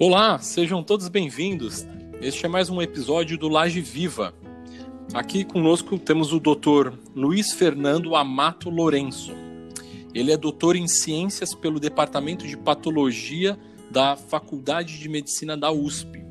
Olá, sejam todos bem-vindos. Este é mais um episódio do Laje Viva. Aqui conosco temos o Dr. Luiz Fernando Amato Lourenço. Ele é doutor em ciências pelo Departamento de Patologia da Faculdade de Medicina da USP.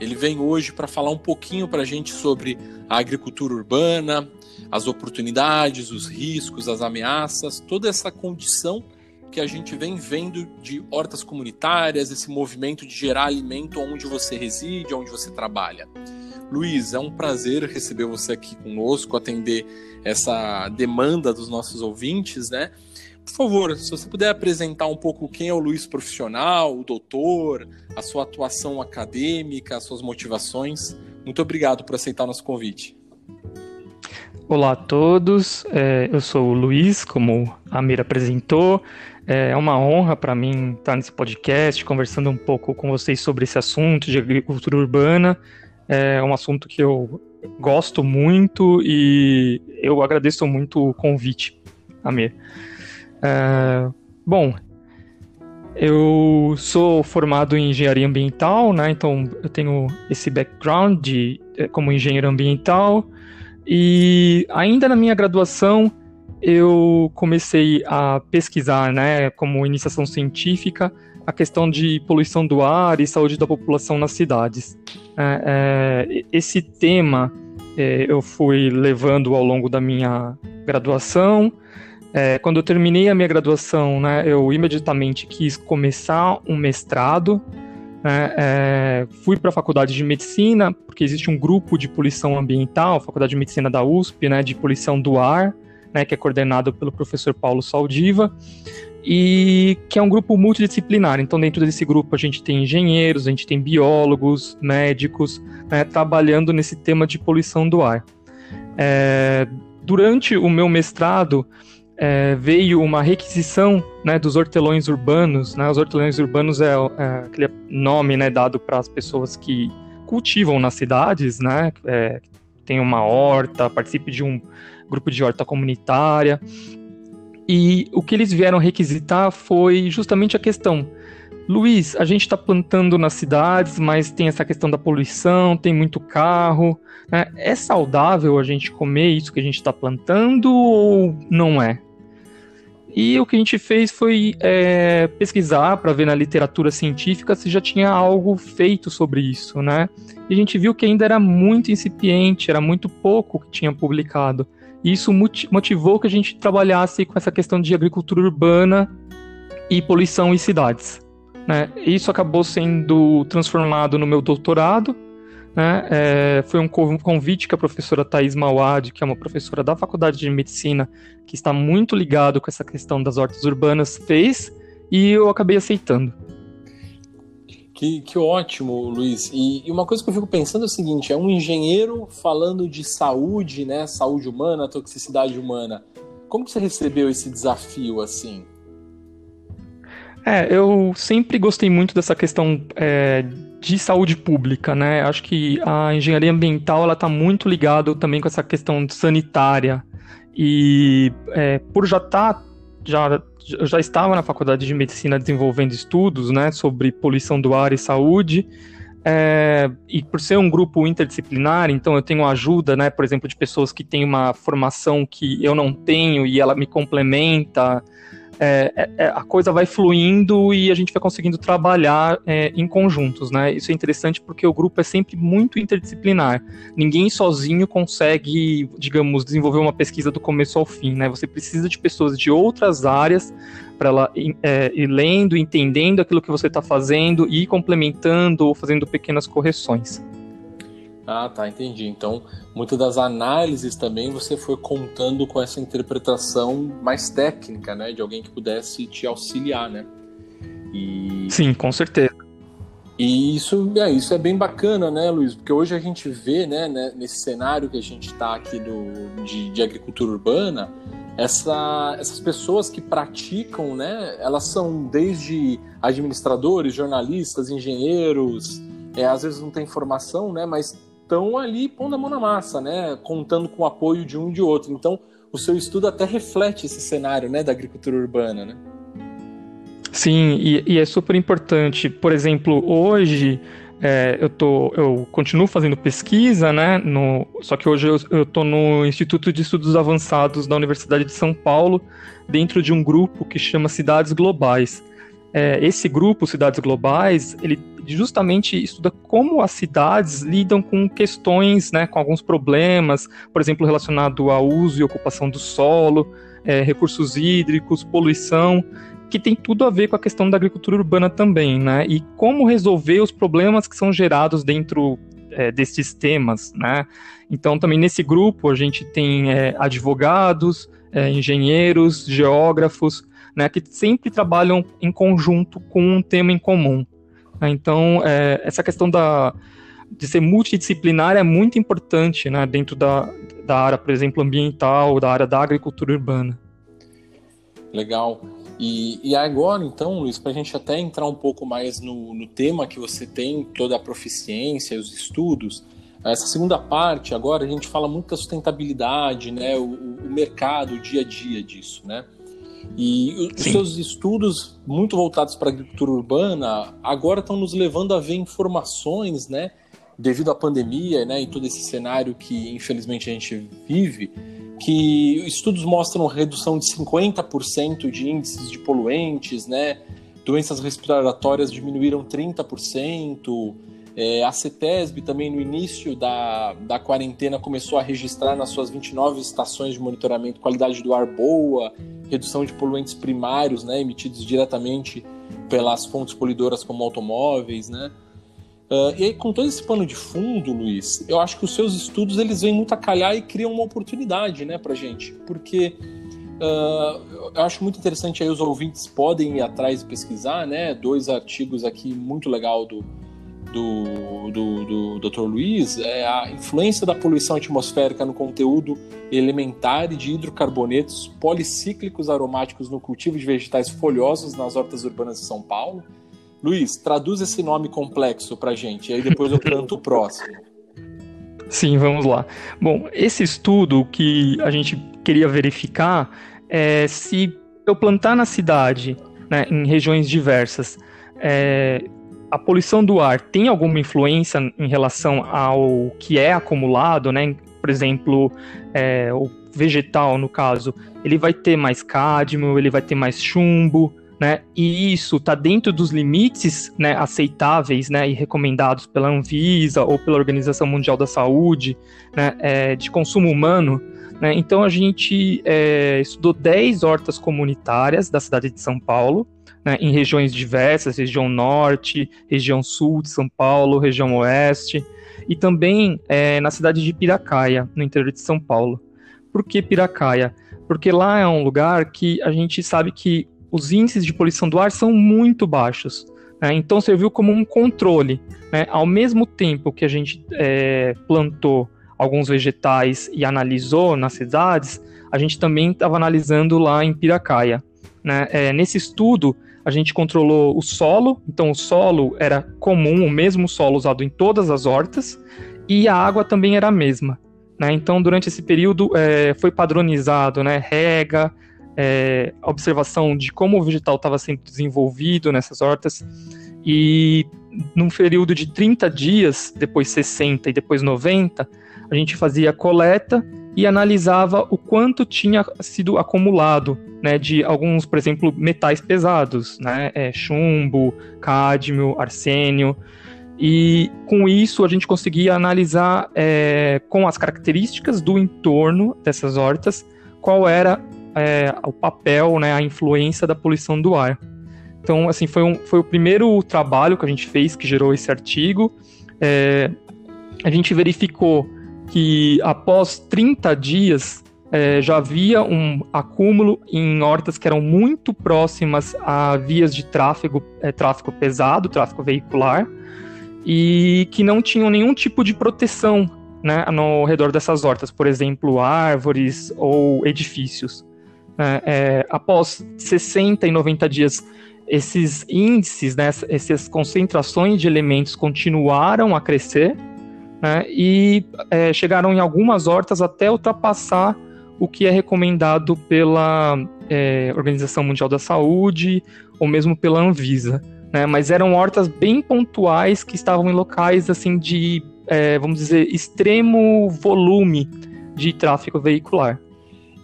Ele vem hoje para falar um pouquinho para a gente sobre a agricultura urbana, as oportunidades, os riscos, as ameaças, toda essa condição que a gente vem vendo de hortas comunitárias, esse movimento de gerar alimento onde você reside, onde você trabalha. Luiz, é um prazer receber você aqui conosco, atender essa demanda dos nossos ouvintes, né? Por favor, se você puder apresentar um pouco quem é o Luiz profissional, o doutor, a sua atuação acadêmica, as suas motivações. Muito obrigado por aceitar o nosso convite. Olá a todos, é, eu sou o Luiz, como a Mira apresentou. É uma honra para mim estar nesse podcast, conversando um pouco com vocês sobre esse assunto de agricultura urbana. É um assunto que eu gosto muito e eu agradeço muito o convite, Amir. É, bom, eu sou formado em engenharia ambiental, né? Então eu tenho esse background de, é, como engenheiro ambiental e ainda na minha graduação eu comecei a pesquisar, né, como iniciação científica, a questão de poluição do ar e saúde da população nas cidades. É, é, esse tema é, eu fui levando ao longo da minha graduação. É, quando eu terminei a minha graduação, né, eu imediatamente quis começar um mestrado. Né, é, fui para a faculdade de medicina, porque existe um grupo de poluição ambiental, Faculdade de Medicina da USP, né, de poluição do ar né, que é coordenado pelo professor Paulo Saldiva, e que é um grupo multidisciplinar. Então, dentro desse grupo, a gente tem engenheiros, a gente tem biólogos, médicos, né, trabalhando nesse tema de poluição do ar. É, durante o meu mestrado, é, veio uma requisição né, dos hortelões urbanos. Né, os hortelões urbanos é, é aquele nome né, dado para as pessoas que cultivam nas cidades, né, é, tem uma horta, participe de um grupo de horta comunitária. E o que eles vieram requisitar foi justamente a questão. Luiz, a gente está plantando nas cidades, mas tem essa questão da poluição, tem muito carro. Né? É saudável a gente comer isso que a gente está plantando ou não é? E o que a gente fez foi é, pesquisar para ver na literatura científica se já tinha algo feito sobre isso, né? E a gente viu que ainda era muito incipiente, era muito pouco que tinha publicado. E isso motivou que a gente trabalhasse com essa questão de agricultura urbana e poluição em cidades. Né? Isso acabou sendo transformado no meu doutorado. Né? É, foi um convite que a professora Thais Mawad, que é uma professora da Faculdade de Medicina, que está muito ligado com essa questão das hortas urbanas, fez, e eu acabei aceitando. Que, que ótimo, Luiz. E, e, uma coisa que eu fico pensando é o seguinte: é um engenheiro falando de saúde, né? Saúde humana, toxicidade humana. Como que você recebeu esse desafio assim? É, eu sempre gostei muito dessa questão é, de saúde pública, né? Acho que a engenharia ambiental ela está muito ligada também com essa questão sanitária e é, por já estar tá, já já estava na faculdade de medicina desenvolvendo estudos né, sobre poluição do ar e saúde. É, e por ser um grupo interdisciplinar, então eu tenho ajuda, né, por exemplo, de pessoas que têm uma formação que eu não tenho e ela me complementa é, é, é, a coisa vai fluindo e a gente vai conseguindo trabalhar é, em conjuntos, né? Isso é interessante porque o grupo é sempre muito interdisciplinar. Ninguém sozinho consegue, digamos, desenvolver uma pesquisa do começo ao fim, né? Você precisa de pessoas de outras áreas para ela é, ir lendo, entendendo aquilo que você está fazendo e complementando ou fazendo pequenas correções. Ah, tá, entendi. Então, muitas das análises também você foi contando com essa interpretação mais técnica, né, de alguém que pudesse te auxiliar, né? E... Sim, com certeza. E isso é, isso é bem bacana, né, Luiz? Porque hoje a gente vê, né, né nesse cenário que a gente está aqui do, de, de agricultura urbana, essa, essas pessoas que praticam, né, elas são desde administradores, jornalistas, engenheiros, é, às vezes não tem formação, né, mas estão ali pondo a mão na massa, né? Contando com o apoio de um e de outro. Então, o seu estudo até reflete esse cenário, né, da agricultura urbana, né? Sim, e, e é super importante. Por exemplo, hoje é, eu, tô, eu continuo fazendo pesquisa, né? No, só que hoje eu estou no Instituto de Estudos Avançados da Universidade de São Paulo, dentro de um grupo que chama Cidades Globais. É, esse grupo, Cidades Globais, ele justamente estuda como as cidades lidam com questões, né, com alguns problemas, por exemplo, relacionado ao uso e ocupação do solo, é, recursos hídricos, poluição que tem tudo a ver com a questão da agricultura urbana também, né? E como resolver os problemas que são gerados dentro é, desses temas, né? Então, também nesse grupo a gente tem é, advogados, é, engenheiros, geógrafos, né? Que sempre trabalham em conjunto com um tema em comum. Né? Então, é, essa questão da, de ser multidisciplinar é muito importante, né? Dentro da, da área, por exemplo, ambiental, da área da agricultura urbana. Legal. E, e agora, então, Luiz, para a gente até entrar um pouco mais no, no tema que você tem, toda a proficiência, os estudos, essa segunda parte, agora a gente fala muito da sustentabilidade, né, o, o mercado, o dia a dia disso, né? E os Sim. seus estudos, muito voltados para a agricultura urbana, agora estão nos levando a ver informações, né, devido à pandemia, né, e todo esse cenário que infelizmente a gente vive, que estudos mostram redução de 50% de índices de poluentes, né? Doenças respiratórias diminuíram 30%. É, a CETESB também no início da, da quarentena começou a registrar nas suas 29 estações de monitoramento qualidade do ar boa, redução de poluentes primários, né, emitidos diretamente pelas fontes poluidoras como automóveis, né? Uh, e aí, com todo esse pano de fundo, Luiz, eu acho que os seus estudos eles vêm muito a calhar e criam uma oportunidade né, para gente. Porque uh, eu acho muito interessante aí os ouvintes podem ir atrás e pesquisar, né? Dois artigos aqui muito legal do, do, do, do Dr. Luiz é a influência da poluição atmosférica no conteúdo elementar de hidrocarbonetos policíclicos aromáticos no cultivo de vegetais folhosos nas hortas urbanas de São Paulo Luiz, traduz esse nome complexo para gente, e aí depois eu canto o próximo. Sim, vamos lá. Bom, esse estudo que a gente queria verificar é se eu plantar na cidade, né, em regiões diversas, é, a poluição do ar tem alguma influência em relação ao que é acumulado, né? Por exemplo, é, o vegetal, no caso, ele vai ter mais cádmio, ele vai ter mais chumbo, né? E isso está dentro dos limites né, aceitáveis né, e recomendados pela Anvisa ou pela Organização Mundial da Saúde né, é, de consumo humano. Né? Então a gente é, estudou 10 hortas comunitárias da cidade de São Paulo, né, em regiões diversas, região norte, região sul de São Paulo, região oeste, e também é, na cidade de Piracaia, no interior de São Paulo. Por que Piracaia? Porque lá é um lugar que a gente sabe que os índices de poluição do ar são muito baixos. Né? Então serviu como um controle. Né? Ao mesmo tempo que a gente é, plantou alguns vegetais e analisou nas cidades, a gente também estava analisando lá em Piracaia. Né? É, nesse estudo, a gente controlou o solo, então o solo era comum, o mesmo solo usado em todas as hortas, e a água também era a mesma. Né? Então, durante esse período, é, foi padronizado né? rega, é, observação de como o vegetal estava sendo desenvolvido nessas hortas. E num período de 30 dias, depois 60 e depois 90, a gente fazia coleta e analisava o quanto tinha sido acumulado né, de alguns, por exemplo, metais pesados, né, é, chumbo, cádmio, arsênio. E com isso a gente conseguia analisar é, com as características do entorno dessas hortas qual era é, o papel, né, a influência da poluição do ar. Então, assim, foi, um, foi o primeiro trabalho que a gente fez que gerou esse artigo. É, a gente verificou que após 30 dias é, já havia um acúmulo em hortas que eram muito próximas a vias de tráfego, é, tráfego pesado, tráfego veicular, e que não tinham nenhum tipo de proteção né, no redor dessas hortas, por exemplo, árvores ou edifícios. É, é, após 60 e 90 dias, esses índices, né, essas concentrações de elementos continuaram a crescer né, e é, chegaram em algumas hortas até ultrapassar o que é recomendado pela é, Organização Mundial da Saúde ou mesmo pela Anvisa. Né? Mas eram hortas bem pontuais que estavam em locais assim de, é, vamos dizer, extremo volume de tráfego veicular.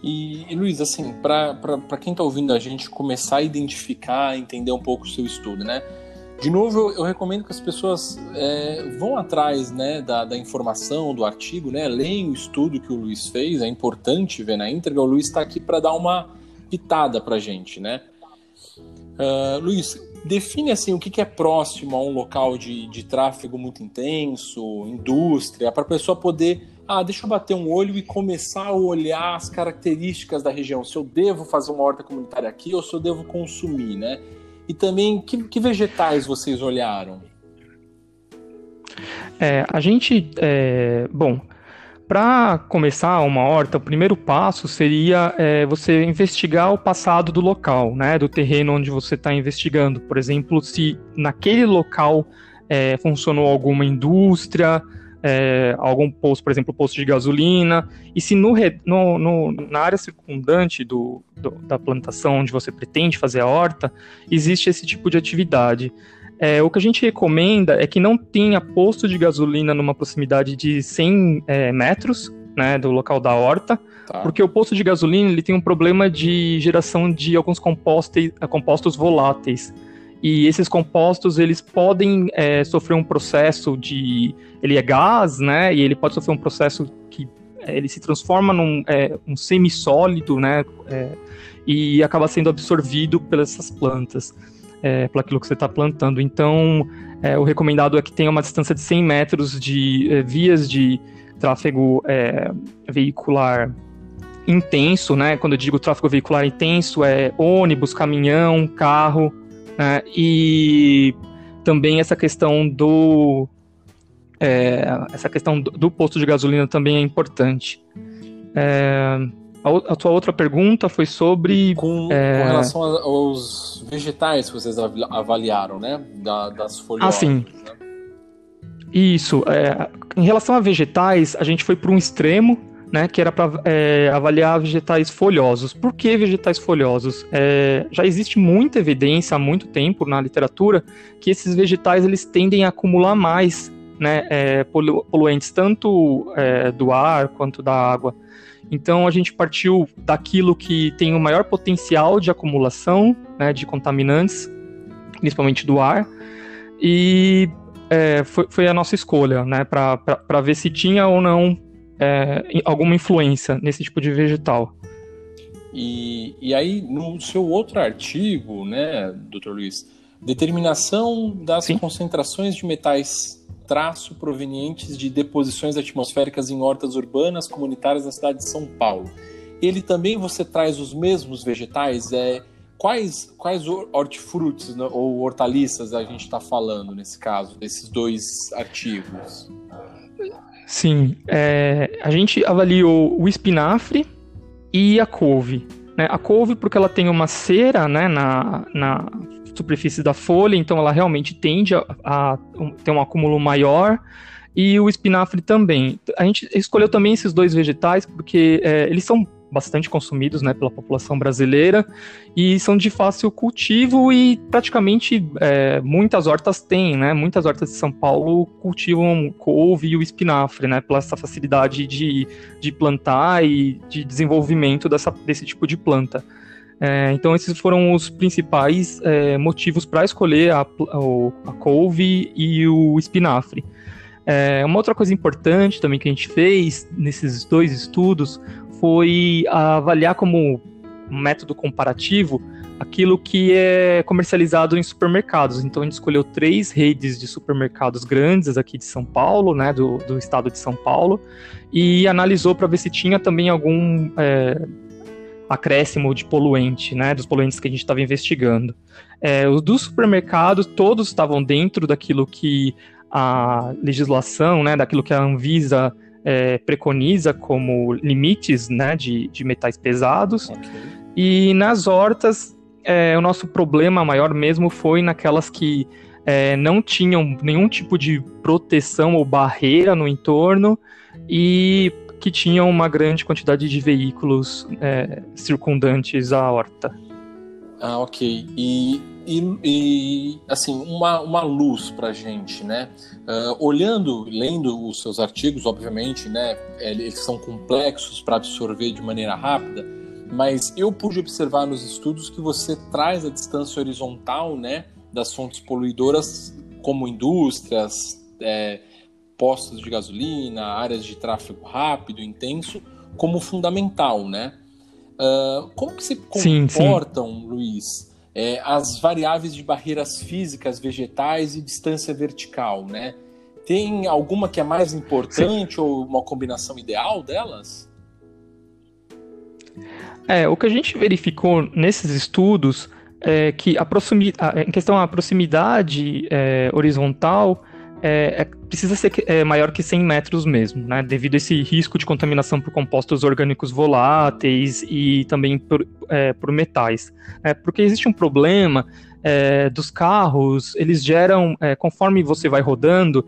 E, e Luiz, assim, para quem está ouvindo a gente começar a identificar, entender um pouco o seu estudo, né? De novo, eu, eu recomendo que as pessoas é, vão atrás né, da, da, informação, do artigo, né? Leem o estudo que o Luiz fez, é importante ver na íntegra. O Luiz está aqui para dar uma pitada para gente, né? Uh, Luiz, define assim o que, que é próximo a um local de, de tráfego muito intenso, indústria, para a pessoa poder ah, deixa eu bater um olho e começar a olhar as características da região. Se eu devo fazer uma horta comunitária aqui ou se eu devo consumir, né? E também, que, que vegetais vocês olharam? É, a gente, é, bom, para começar uma horta, o primeiro passo seria é, você investigar o passado do local, né, do terreno onde você está investigando. Por exemplo, se naquele local é, funcionou alguma indústria, é, algum posto, por exemplo, posto de gasolina, e se no, no, no na área circundante do, do, da plantação onde você pretende fazer a horta, existe esse tipo de atividade. É, o que a gente recomenda é que não tenha posto de gasolina numa proximidade de 100 é, metros né, do local da horta, tá. porque o posto de gasolina ele tem um problema de geração de alguns compostos, compostos voláteis. E esses compostos, eles podem é, sofrer um processo de... Ele é gás, né? E ele pode sofrer um processo que é, ele se transforma num é, um semissólido, né? É, e acaba sendo absorvido pelas plantas, é, por aquilo que você está plantando. Então, é, o recomendado é que tenha uma distância de 100 metros de é, vias de tráfego é, veicular intenso, né? Quando eu digo tráfego veicular intenso, é ônibus, caminhão, carro, né? E também essa questão do é, essa questão do, do, posto de gasolina também é importante. É, a, a, tua outra pergunta foi sobre com, é, com relação aos vegetais que vocês avaliaram, né? Da, das folhas. Ah, sim. Né? Isso. É, em relação a vegetais, a gente foi para um extremo né, que era para é, avaliar vegetais folhosos. Por que vegetais folhosos? É, já existe muita evidência há muito tempo na literatura que esses vegetais eles tendem a acumular mais né, é, polu poluentes, tanto é, do ar quanto da água. Então a gente partiu daquilo que tem o maior potencial de acumulação né, de contaminantes, principalmente do ar, e é, foi, foi, a nossa escolha, né, para ver se tinha ou não é, alguma influência nesse tipo de vegetal. E, e aí, no seu outro artigo, né, doutor Luiz, determinação das Sim. concentrações de metais traço provenientes de deposições atmosféricas em hortas urbanas comunitárias na cidade de São Paulo. Ele também você traz os mesmos vegetais? É, quais, quais hortifrutis né, ou hortaliças a gente está falando nesse caso, desses dois artigos? Sim, é, a gente avaliou o espinafre e a couve. Né? A couve porque ela tem uma cera né, na, na superfície da folha, então ela realmente tende a, a ter um acúmulo maior e o espinafre também. A gente escolheu também esses dois vegetais porque é, eles são bastante consumidos né, pela população brasileira e são de fácil cultivo e praticamente é, muitas hortas têm, né? Muitas hortas de São Paulo cultivam couve e o espinafre, né? Pela essa facilidade de, de plantar e de desenvolvimento dessa, desse tipo de planta. É, então esses foram os principais é, motivos para escolher a, a, couve e o espinafre. É, uma outra coisa importante também que a gente fez nesses dois estudos foi avaliar como método comparativo aquilo que é comercializado em supermercados. Então a gente escolheu três redes de supermercados grandes aqui de São Paulo, né, do, do estado de São Paulo, e analisou para ver se tinha também algum é, acréscimo de poluente, né, dos poluentes que a gente estava investigando. É, os dos supermercados todos estavam dentro daquilo que a legislação, né, daquilo que a Anvisa é, preconiza como limites né, de, de metais pesados. Okay. E nas hortas, é, o nosso problema maior mesmo foi naquelas que é, não tinham nenhum tipo de proteção ou barreira no entorno e que tinham uma grande quantidade de veículos é, circundantes à horta. Ah, ok. E, e, e assim, uma, uma luz para gente, né? Uh, olhando, lendo os seus artigos, obviamente, né? Eles são complexos para absorver de maneira rápida, mas eu pude observar nos estudos que você traz a distância horizontal, né? Das fontes poluidoras, como indústrias, é, postos de gasolina, áreas de tráfego rápido, intenso, como fundamental, né? Uh, como que se comportam, sim, sim. Luiz, é, as variáveis de barreiras físicas, vegetais e distância vertical, né? Tem alguma que é mais importante sim. ou uma combinação ideal delas? É, o que a gente verificou nesses estudos é que a proximidade, em questão da proximidade é, horizontal, é, é, precisa ser é, maior que 100 metros mesmo, né? Devido a esse risco de contaminação por compostos orgânicos voláteis e também por, é, por metais. É, porque existe um problema é, dos carros, eles geram, é, conforme você vai rodando,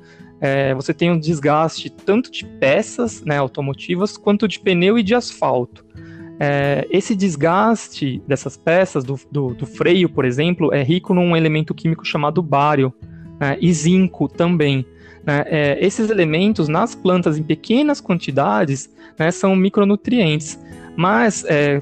você tem um desgaste tanto de peças né, automotivas quanto de pneu e de asfalto. esse desgaste dessas peças, do, do, do freio, por exemplo, é rico num elemento químico chamado bário, né, e zinco também. Né, é, esses elementos nas plantas em pequenas quantidades né, são micronutrientes, mas é,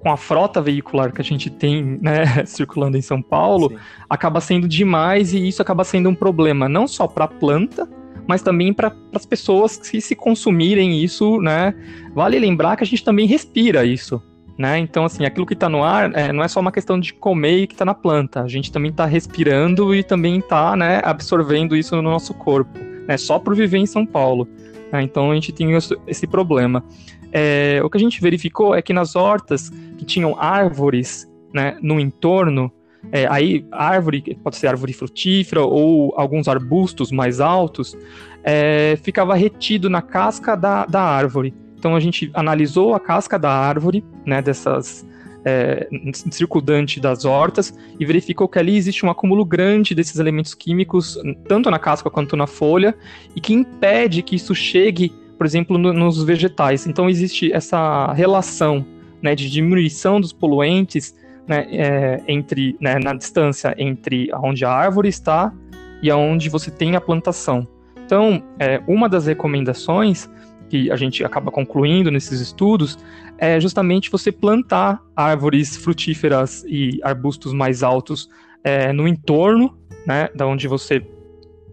com a frota veicular que a gente tem né, circulando em São Paulo, Sim. acaba sendo demais e isso acaba sendo um problema não só para a planta, mas também para as pessoas que se consumirem isso, né? Vale lembrar que a gente também respira isso, né? Então, assim, aquilo que está no ar é, não é só uma questão de comer e que está na planta. A gente também está respirando e também está né, absorvendo isso no nosso corpo. Né? Só por viver em São Paulo. Né? Então, a gente tem esse problema. É, o que a gente verificou é que nas hortas que tinham árvores né, no entorno, é, aí árvore, pode ser árvore frutífera ou alguns arbustos mais altos, é, ficava retido na casca da, da árvore. Então a gente analisou a casca da árvore, né, dessas é, circundante das hortas e verificou que ali existe um acúmulo grande desses elementos químicos, tanto na casca quanto na folha, e que impede que isso chegue, por exemplo, no, nos vegetais. Então existe essa relação né, de diminuição dos poluentes né, é, entre né, na distância entre onde a árvore está e aonde você tem a plantação. Então, é, uma das recomendações que a gente acaba concluindo nesses estudos é justamente você plantar árvores frutíferas e arbustos mais altos é, no entorno, né, da onde você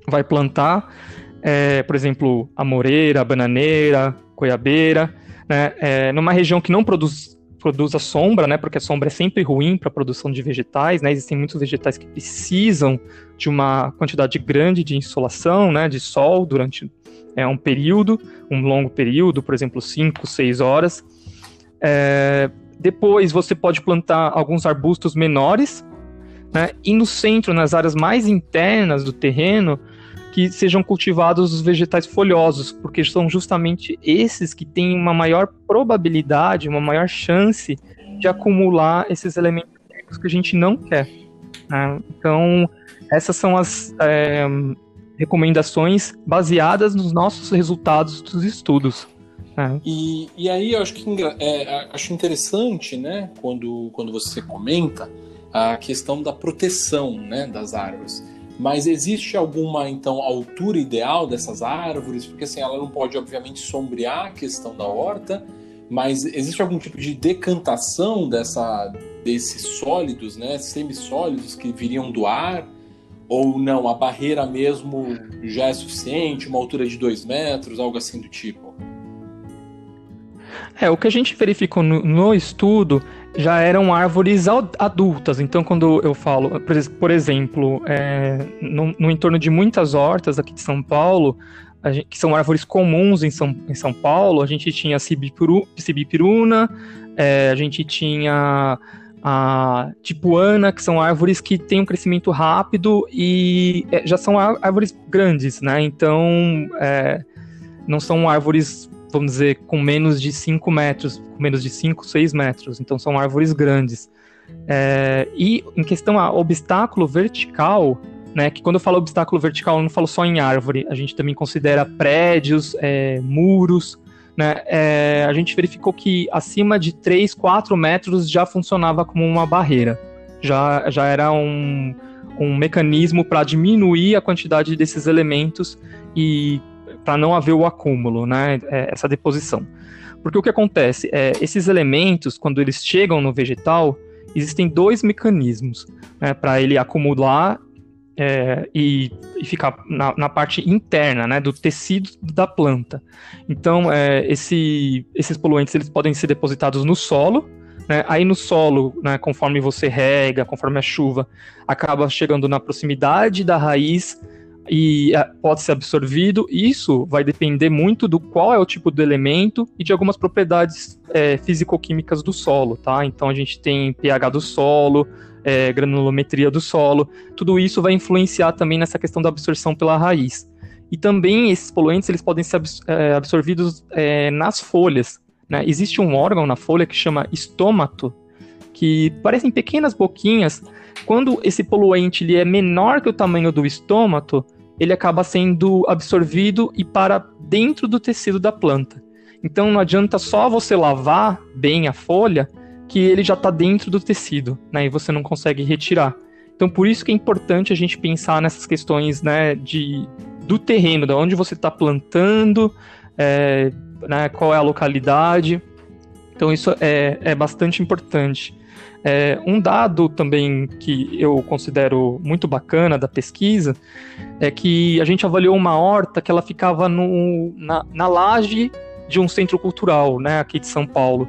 vai plantar, é, por exemplo, a moreira, a bananeira, goiabeira, né, é, numa região que não produz produza sombra, né? Porque a sombra é sempre ruim para a produção de vegetais, né? Existem muitos vegetais que precisam de uma quantidade grande de insolação, né? De sol durante é, um período, um longo período, por exemplo, 5, 6 horas. É, depois você pode plantar alguns arbustos menores, né, e no centro, nas áreas mais internas do terreno, que sejam cultivados os vegetais folhosos, porque são justamente esses que têm uma maior probabilidade, uma maior chance de acumular esses elementos que a gente não quer. Né? Então, essas são as é, recomendações baseadas nos nossos resultados dos estudos. É. E, e aí eu acho que é, acho interessante, né, quando, quando você comenta a questão da proteção né, das árvores. Mas existe alguma, então, altura ideal dessas árvores? Porque assim, ela não pode, obviamente, sombrear a questão da horta, mas existe algum tipo de decantação dessa, desses sólidos, né, semissólidos que viriam do ar? Ou não, a barreira mesmo já é suficiente, uma altura de dois metros, algo assim do tipo? É, o que a gente verificou no, no estudo já eram árvores adultas. Então, quando eu falo, por exemplo, é, no, no, entorno de muitas hortas aqui de São Paulo, gente, que são árvores comuns em São, em São Paulo, a gente tinha cibipiruna, é, a gente tinha a tipuana, que são árvores que têm um crescimento rápido e é, já são árvores grandes, né? Então, é, não são árvores, vamos dizer, com menos de 5 metros, com menos de 5, 6 metros. Então, são árvores grandes. É, e em questão a obstáculo vertical, né? Que quando eu falo obstáculo vertical, eu não falo só em árvore, a gente também considera prédios, é, muros, né, é, a gente verificou que acima de 3, 4 metros já funcionava como uma barreira. Já, já era um, um mecanismo para diminuir a quantidade desses elementos e para não haver o acúmulo, né, é, essa deposição. Porque o que acontece é, esses elementos, quando eles chegam no vegetal, existem dois mecanismos né, para ele acumular é, e, e, ficar na, na, parte interna né, do tecido da planta. Então, é, esse, esses poluentes eles podem ser depositados no solo. Né, aí no solo, né, conforme você rega, conforme a chuva, acaba chegando na proximidade da raiz e é, pode ser absorvido. Isso vai depender muito do qual é o tipo do elemento e de algumas propriedades é, físico-químicas do solo, tá? Então a gente tem pH do solo, é, granulometria do solo, tudo isso vai influenciar também nessa questão da absorção pela raiz. E também esses poluentes eles podem ser é, absorvidos é, nas folhas. Né? Existe um órgão na folha que chama estômato, que parecem pequenas boquinhas. Quando esse poluente ele é menor que o tamanho do estômato, ele acaba sendo absorvido e para dentro do tecido da planta. Então não adianta só você lavar bem a folha, que ele já está dentro do tecido, né, e você não consegue retirar. Então por isso que é importante a gente pensar nessas questões, né, de do terreno, de onde você está plantando, é, né, qual é a localidade. Então isso é, é bastante importante. É, um dado também que eu considero muito bacana da pesquisa é que a gente avaliou uma horta que ela ficava no, na, na laje de um centro cultural, né, aqui de São Paulo.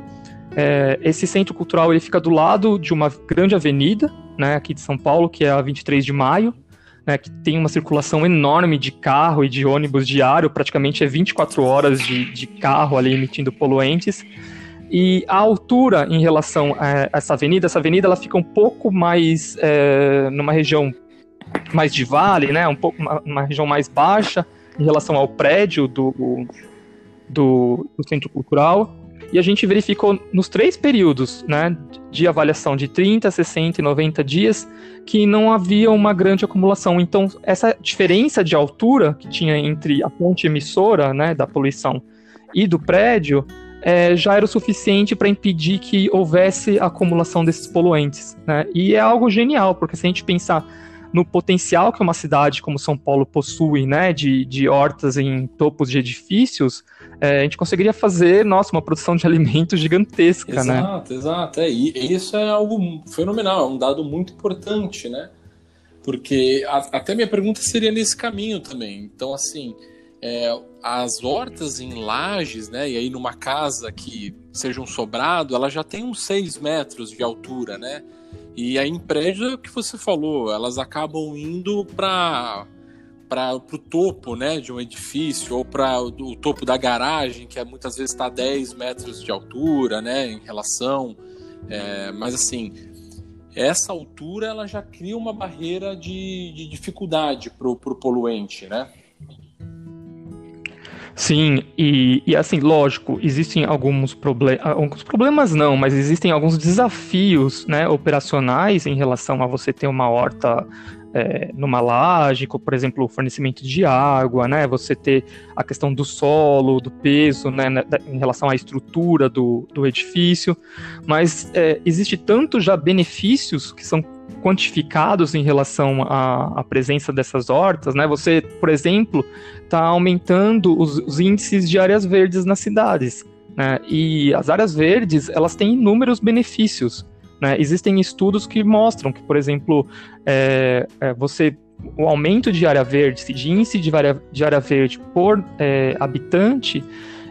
É, esse centro cultural ele fica do lado de uma grande avenida, né, aqui de São Paulo, que é a 23 de maio, né, que tem uma circulação enorme de carro e de ônibus diário, praticamente é 24 horas de, de carro ali emitindo poluentes. E a altura em relação a essa avenida, essa avenida ela fica um pouco mais é, numa região mais de vale, né? Um pouco uma, região mais baixa em relação ao prédio do, do, do, centro cultural. E a gente verificou nos três períodos, né, de avaliação de 30, 60 e 90 dias, que não havia uma grande acumulação. Então, essa diferença de altura que tinha entre a ponte emissora, né, da poluição e do prédio é, já era o suficiente para impedir que houvesse acumulação desses poluentes. Né? E é algo genial, porque se a gente pensar no potencial que uma cidade como São Paulo possui, né, de, de hortas em topos de edifícios, é, a gente conseguiria fazer, nossa, uma produção de alimentos gigantesca, exato, né? Exato, exato. É, e isso é algo fenomenal, é um dado muito importante, né? Porque a, até minha pergunta seria nesse caminho também. Então, assim, é, as hortas em lajes, né? E aí numa casa que seja um sobrado, ela já tem uns 6 metros de altura, né? E é o que você falou, elas acabam indo para para o topo né, de um edifício ou para o topo da garagem, que é, muitas vezes está a 10 metros de altura né, em relação. É, mas assim, essa altura ela já cria uma barreira de, de dificuldade para o poluente, né? Sim, e, e assim, lógico, existem alguns problemas, alguns problemas não, mas existem alguns desafios né, operacionais em relação a você ter uma horta é, numa laje, como, por exemplo, o fornecimento de água, né, você ter a questão do solo, do peso, né, em relação à estrutura do, do edifício, mas é, existe tanto já benefícios que são quantificados em relação à, à, presença dessas hortas, né? Você, por exemplo, está aumentando os, os, índices de áreas verdes nas cidades, né? E as áreas verdes, elas têm inúmeros benefícios, né? Existem estudos que mostram que, por exemplo, é, é, você o aumento de área verde, de índice de área, de área verde por é, habitante,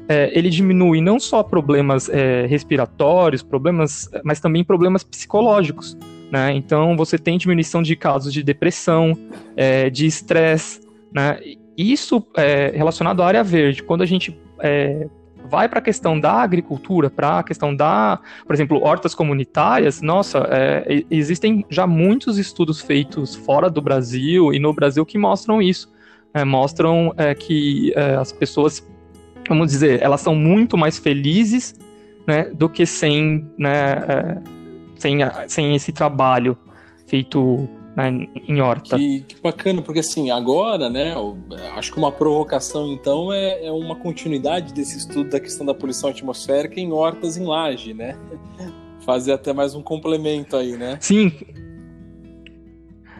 é, ele diminui não só problemas é, respiratórios, problemas, mas também problemas psicológicos. Né? Então, você tem diminuição de casos de depressão, é, de estresse. Né? Isso é relacionado à área verde. Quando a gente é, vai para a questão da agricultura, para a questão da, por exemplo, hortas comunitárias, nossa, é, existem já muitos estudos feitos fora do Brasil e no Brasil que mostram isso. É, mostram é, que é, as pessoas, vamos dizer, elas são muito mais felizes né, do que sem né, é, sem, sem esse trabalho feito né, em horta. Que, que, bacana, porque assim, agora, né, acho que uma provocação então é, é, uma continuidade desse estudo da questão da poluição atmosférica em hortas em laje, né? Fazer até mais um complemento aí, né? Sim,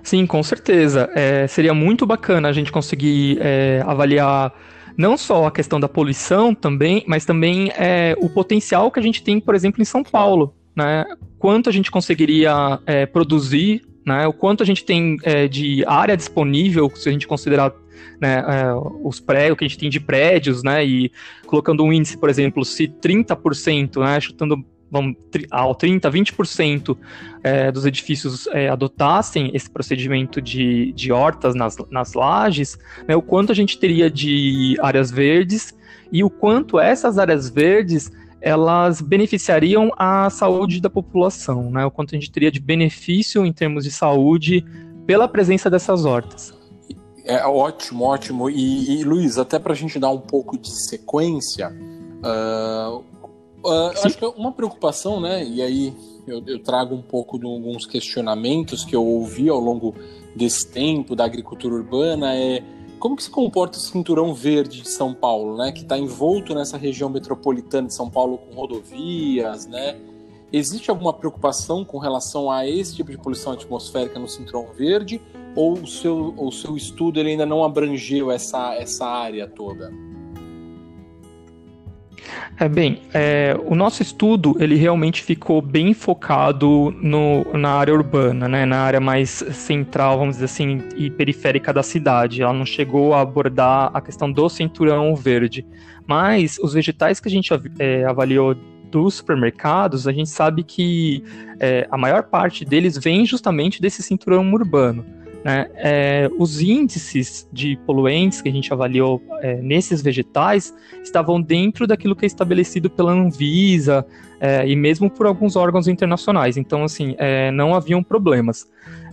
Sim, com certeza. É, seria muito bacana a gente conseguir é, avaliar não só a questão da poluição também, mas também é, o potencial que a gente tem, por exemplo, em São Paulo. Né? Quanto a gente conseguiria é, produzir, né? o quanto a gente tem é, de área disponível, se a gente considerar né, é, os prédios, que a gente tem de prédios, né, e colocando um índice, por exemplo, se 30%, né, chutando vamos, ao 30%, 20% é, dos edifícios é, adotassem esse procedimento de, de hortas nas, nas lajes, né, o quanto a gente teria de áreas verdes e o quanto essas áreas verdes elas beneficiariam a saúde da população, né, o quanto a gente teria de benefício em termos de saúde pela presença dessas hortas. É ótimo, ótimo. E, e Luiz, até para a gente dar um pouco de sequência, uh, Uh, acho que uma preocupação, né? E aí eu, eu, trago um pouco de alguns questionamentos que eu ouvi ao longo desse tempo da agricultura urbana é como que se comporta o cinturão verde de São Paulo, né? Que está envolto nessa região metropolitana de São Paulo com rodovias, né? Existe alguma preocupação com relação a esse tipo de poluição atmosférica no cinturão verde? Ou o seu, o seu estudo ele ainda não abrangeu essa, essa área toda? É bem, é, o nosso estudo ele realmente ficou bem focado no, na área urbana, né, na área mais central, vamos dizer assim, e periférica da cidade. Ela não chegou a abordar a questão do cinturão verde, mas os vegetais que a gente é, avaliou dos supermercados, a gente sabe que é, a maior parte deles vem justamente desse cinturão urbano. Né? É, os índices de poluentes que a gente avaliou é, nesses vegetais estavam dentro daquilo que é estabelecido pela Anvisa é, e mesmo por alguns órgãos internacionais. Então, assim, é, não haviam problemas.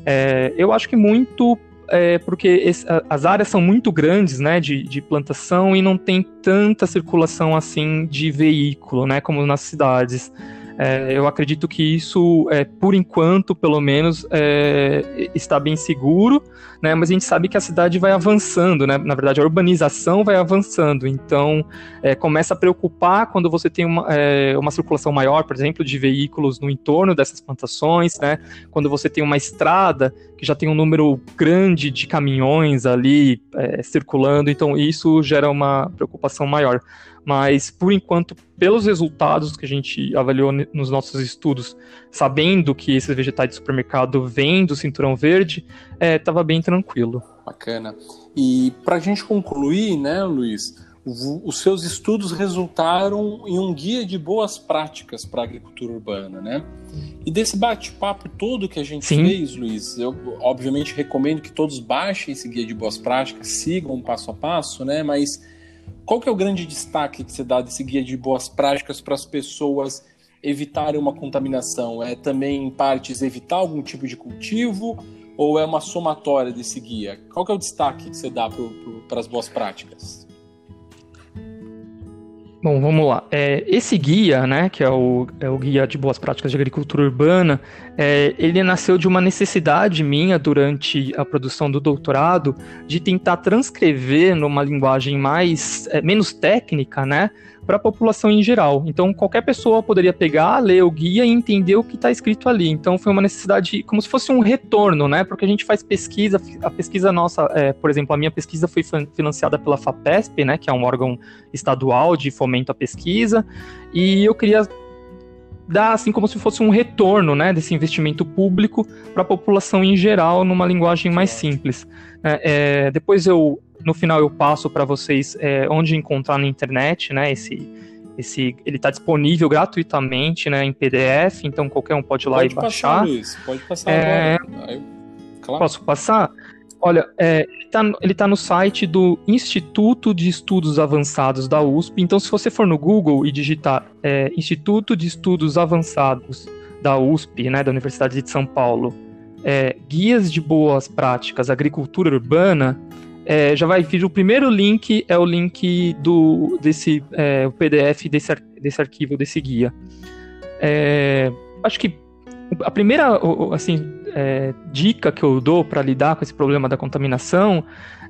É, eu acho que muito é, porque esse, as áreas são muito grandes, né, de, de, plantação e não tem tanta circulação assim de veículo, né, como nas cidades. É, eu acredito que isso, é, por enquanto, pelo menos, é, está bem seguro, né? Mas a gente sabe que a cidade vai avançando, né? Na verdade, a urbanização vai avançando, então é, começa a preocupar quando você tem uma, é, uma circulação maior, por exemplo, de veículos no entorno dessas plantações, né? Quando você tem uma estrada que já tem um número grande de caminhões ali é, circulando, então isso gera uma preocupação maior mas por enquanto, pelos resultados que a gente avaliou nos nossos estudos, sabendo que esses vegetais de supermercado vêm do cinturão verde, estava é, bem tranquilo. Bacana. E para a gente concluir, né, Luiz, os seus estudos resultaram em um guia de boas práticas para a agricultura urbana, né? E desse bate-papo todo que a gente Sim. fez, Luiz, eu obviamente recomendo que todos baixem esse guia de boas práticas, sigam passo a passo, né? Mas qual que é o grande destaque que você dá desse guia de boas práticas para as pessoas evitarem uma contaminação? É também, em partes, evitar algum tipo de cultivo ou é uma somatória desse guia? Qual que é o destaque que você dá para as boas práticas? Bom, vamos lá. É, esse guia, né, que é o, é o Guia de Boas Práticas de Agricultura Urbana, é, ele nasceu de uma necessidade minha durante a produção do doutorado de tentar transcrever numa linguagem mais é, menos técnica, né, para a população em geral. Então, qualquer pessoa poderia pegar, ler o guia e entender o que está escrito ali. Então, foi uma necessidade, como se fosse um retorno, né? Porque a gente faz pesquisa, a pesquisa nossa, é, por exemplo, a minha pesquisa foi financiada pela FAPESP, né? Que é um órgão estadual de fomento à pesquisa, e eu queria dar assim como se fosse um retorno né, desse investimento público para a população em geral numa linguagem mais simples. É, é, depois eu no final eu passo para vocês é, onde encontrar na internet, né? Esse, esse, ele está disponível gratuitamente, né? Em PDF, então qualquer um pode ir lá pode e baixar. Passar, Luiz, pode passar é, agora. Claro. Posso passar? Olha, é, ele está tá no site do Instituto de Estudos Avançados da USP. Então, se você for no Google e digitar é, Instituto de Estudos Avançados da USP, né, da Universidade de São Paulo, é, guias de boas práticas agricultura urbana, é, já vai vir o primeiro link é o link do desse é, o PDF desse, desse arquivo desse guia. É, acho que a primeira assim é, dica que eu dou para lidar com esse problema da contaminação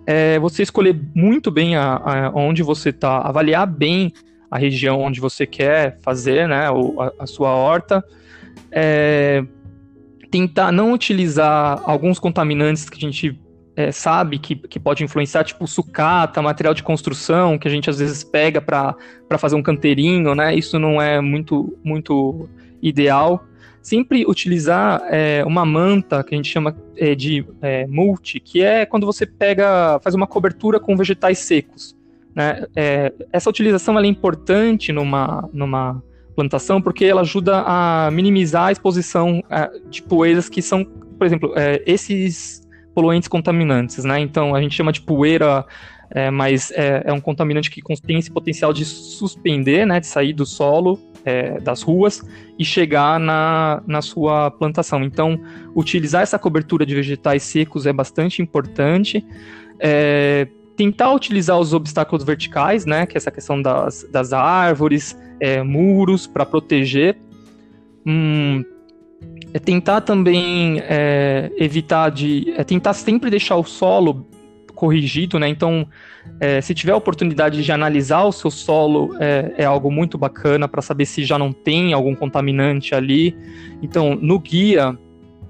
é você escolher muito bem a, a onde você está, avaliar bem a região onde você quer fazer né, a, a sua horta. É, tentar não utilizar alguns contaminantes que a gente é, sabe que, que pode influenciar, tipo sucata, material de construção, que a gente às vezes pega para fazer um canteirinho, né? Isso não é muito, muito ideal sempre utilizar é, uma manta que a gente chama é, de é, multi, que é quando você pega, faz uma cobertura com vegetais secos. Né? É, essa utilização é importante numa, numa plantação porque ela ajuda a minimizar a exposição é, de poeiras que são, por exemplo, esses poluentes contaminantes. Né? Então a gente chama de poeira é, mas é, é, um contaminante que tem esse potencial de suspender, né, de sair do solo, é, das ruas e chegar na, na sua plantação. Então, utilizar essa cobertura de vegetais secos é bastante importante. É, tentar utilizar os obstáculos verticais, né, que é essa questão das, das árvores, é, muros para proteger. Hum, é tentar também é, evitar de. É tentar sempre deixar o solo corrigido, né? Então, é, se tiver a oportunidade de analisar o seu solo, é, é algo muito bacana para saber se já não tem algum contaminante ali. Então, no guia,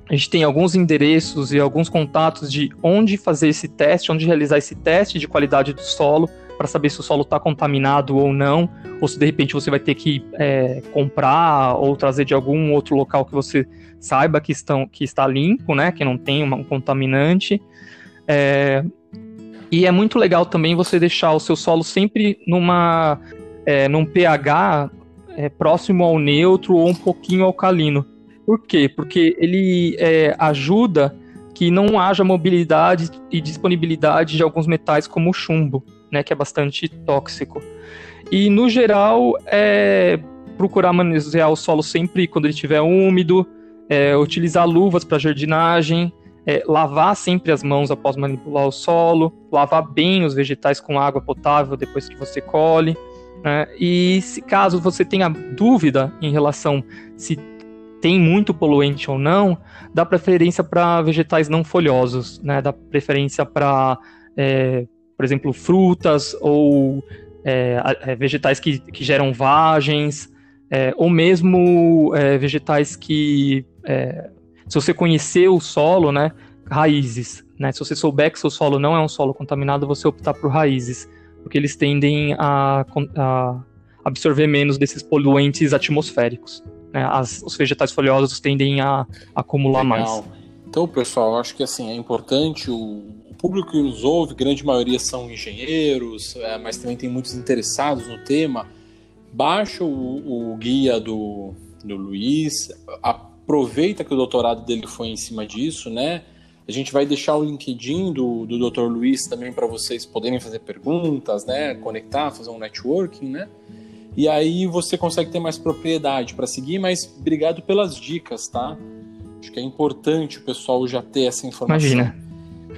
a gente tem alguns endereços e alguns contatos de onde fazer esse teste, onde realizar esse teste de qualidade do solo, para saber se o solo está contaminado ou não, ou se de repente você vai ter que é, comprar ou trazer de algum outro local que você saiba que, estão, que está limpo, né, que não tem um contaminante. É, e é muito legal também você deixar o seu solo sempre numa, é, num pH é, próximo ao neutro ou um pouquinho alcalino. Por quê? Porque ele é, ajuda que não haja mobilidade e disponibilidade de alguns metais como o chumbo, né, que é bastante tóxico. E no geral, é procurar manusear o solo sempre quando ele estiver úmido, é, utilizar luvas para jardinagem, é, lavar sempre as mãos após manipular o solo, lavar bem os vegetais com água potável depois que você colhe. Né? E se caso você tenha dúvida em relação se tem muito poluente ou não, dá preferência para vegetais não folhosos, né? dá preferência para, é, por exemplo, frutas ou é, é, vegetais que, que geram vagens, é, ou mesmo é, vegetais que é, se você conhecer o solo, né, raízes, né? Se você souber que seu solo não é um solo contaminado, você optar por raízes, porque eles tendem a, a absorver menos desses poluentes atmosféricos. Né? As, os vegetais folhosos tendem a, a acumular Legal. mais. Então, pessoal, acho que assim é importante o, o público que nos ouve, grande maioria são engenheiros, é, mas também tem muitos interessados no tema. Baixa o, o guia do, do Luiz, aproveita que o doutorado dele foi em cima disso, né? A gente vai deixar o LinkedIn do, do Dr. Luiz também para vocês poderem fazer perguntas, né? Conectar, fazer um networking, né? E aí você consegue ter mais propriedade para seguir, mas obrigado pelas dicas, tá? Acho que é importante o pessoal já ter essa informação. Imagina.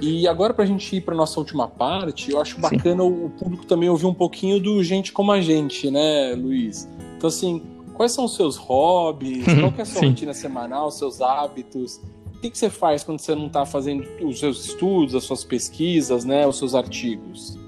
E agora, para a gente ir para nossa última parte, eu acho bacana Sim. o público também ouvir um pouquinho do gente como a gente, né, Luiz? Então, assim, Quais são os seus hobbies? Qual é a sua rotina semanal, seus hábitos? O que, que você faz quando você não está fazendo os seus estudos, as suas pesquisas, né, os seus artigos?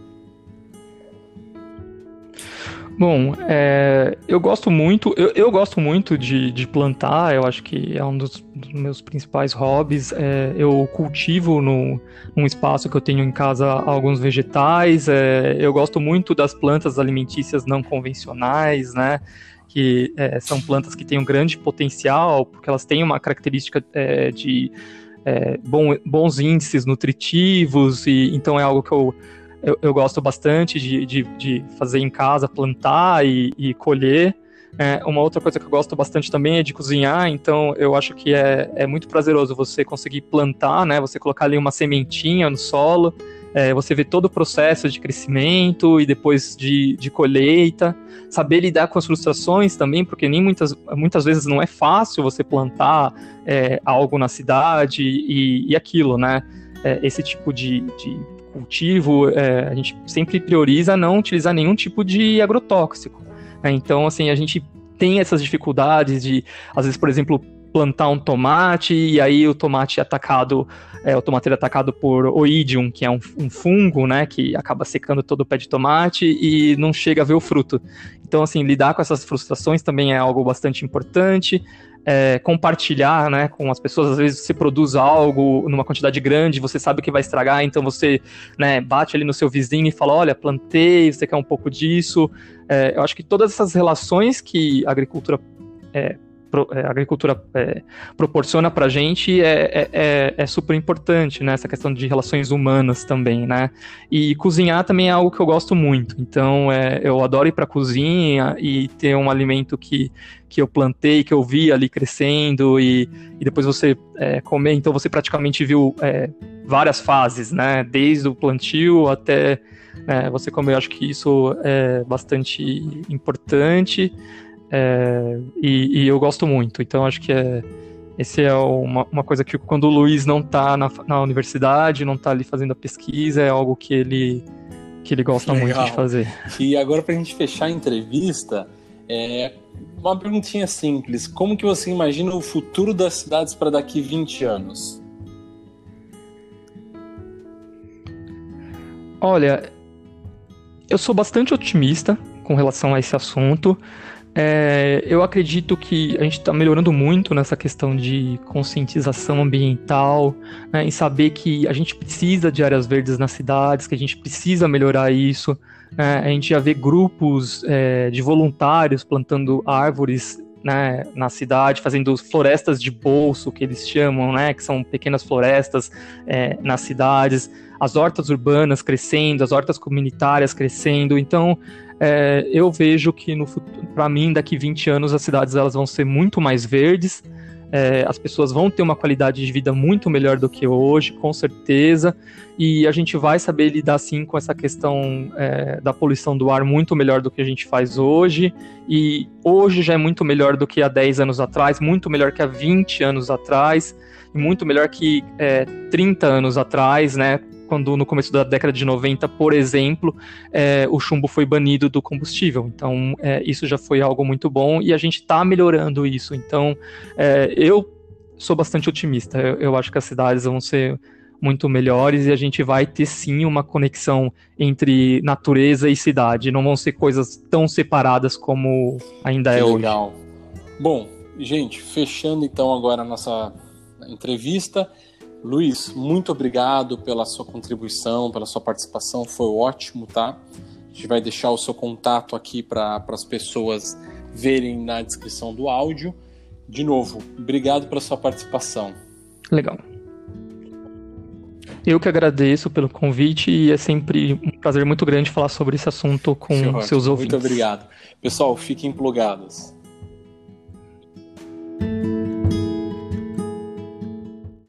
Bom, é, eu gosto muito, eu, eu gosto muito de, de, plantar, eu acho que é um dos, dos meus principais hobbies. É, eu cultivo no, num espaço que eu tenho em casa alguns vegetais, é, eu gosto muito das plantas alimentícias não convencionais, né? que é, são plantas que têm um grande potencial, porque elas têm uma característica é, de é, bom, bons índices nutritivos, e então é algo que eu, eu, eu gosto bastante de, de, de, fazer em casa, plantar e, e colher. É, uma outra coisa que eu gosto bastante também é de cozinhar, então eu acho que é, é muito prazeroso você conseguir plantar, né? Você colocar ali uma sementinha no solo é, você vê todo o processo de crescimento e depois de, de colheita, saber lidar com as frustrações também, porque nem muitas, muitas vezes não é fácil você plantar é, algo na cidade e, e aquilo, né? É, esse tipo de, de cultivo, é, a gente sempre prioriza não utilizar nenhum tipo de agrotóxico. Né? Então, assim, a gente tem essas dificuldades de, às vezes, por exemplo, plantar um tomate e aí o tomate é atacado, é, o tomate é atacado por oidium, que é um, um, fungo, né, que acaba secando todo o pé de tomate e não chega a ver o fruto. Então, assim, lidar com essas frustrações também é algo bastante importante é, compartilhar né, com as pessoas. Às vezes você produz algo numa quantidade grande, você sabe que vai estragar, então você né, bate ali no seu vizinho e fala: Olha, plantei, você quer um pouco disso. É, eu acho que todas essas relações que a agricultura é, é, a agricultura é, proporciona para a gente é, é, é, é, super importante, né? Essa questão de relações humanas também, né? E cozinhar também é algo que eu gosto muito. Então, é, eu adoro ir para cozinha e ter um alimento que, que eu plantei, que eu vi ali crescendo e, e depois você é, comer. Então, você praticamente viu várias fases, né? Desde o plantio até você comer. Eu acho que isso é bastante importante. É, e, e, eu gosto muito. Então acho que é, esse é uma, uma coisa que quando o Luiz não está na, na universidade, não está ali fazendo a pesquisa, é algo que ele, que ele gosta Legal. muito de fazer. E agora para a gente fechar a entrevista, é uma perguntinha simples. Como que você imagina o futuro das cidades para daqui 20 anos? Olha, eu sou bastante otimista com relação a esse assunto. É, eu acredito que a gente está melhorando muito nessa questão de conscientização ambiental, né, em saber que a gente precisa de áreas verdes nas cidades, que a gente precisa melhorar isso. Né, a gente já vê grupos é, de voluntários plantando árvores né, na cidade, fazendo florestas de bolso, que eles chamam, né, que são pequenas florestas é, nas cidades, as hortas urbanas crescendo, as hortas comunitárias crescendo. Então, é, eu vejo que para mim daqui 20 anos as cidades elas vão ser muito mais verdes, é, as pessoas vão ter uma qualidade de vida muito melhor do que hoje, com certeza, e a gente vai saber lidar sim com essa questão é, da poluição do ar muito melhor do que a gente faz hoje, e hoje já é muito melhor do que há 10 anos atrás, muito melhor que há 20 anos atrás, e muito melhor que é, 30 anos atrás, né? Quando no começo da década de 90, por exemplo, é, o chumbo foi banido do combustível. Então, é, isso já foi algo muito bom e a gente está melhorando isso. Então, é, eu sou bastante otimista. Eu, eu acho que as cidades vão ser muito melhores e a gente vai ter sim uma conexão entre natureza e cidade. Não vão ser coisas tão separadas como ainda que é legal. hoje. Bom, gente, fechando então agora a nossa entrevista. Luiz, muito obrigado pela sua contribuição, pela sua participação, foi ótimo, tá? A gente vai deixar o seu contato aqui para as pessoas verem na descrição do áudio. De novo, obrigado pela sua participação. Legal. Eu que agradeço pelo convite e é sempre um prazer muito grande falar sobre esse assunto com seus ouvintes. Muito obrigado. Pessoal, fiquem plugados.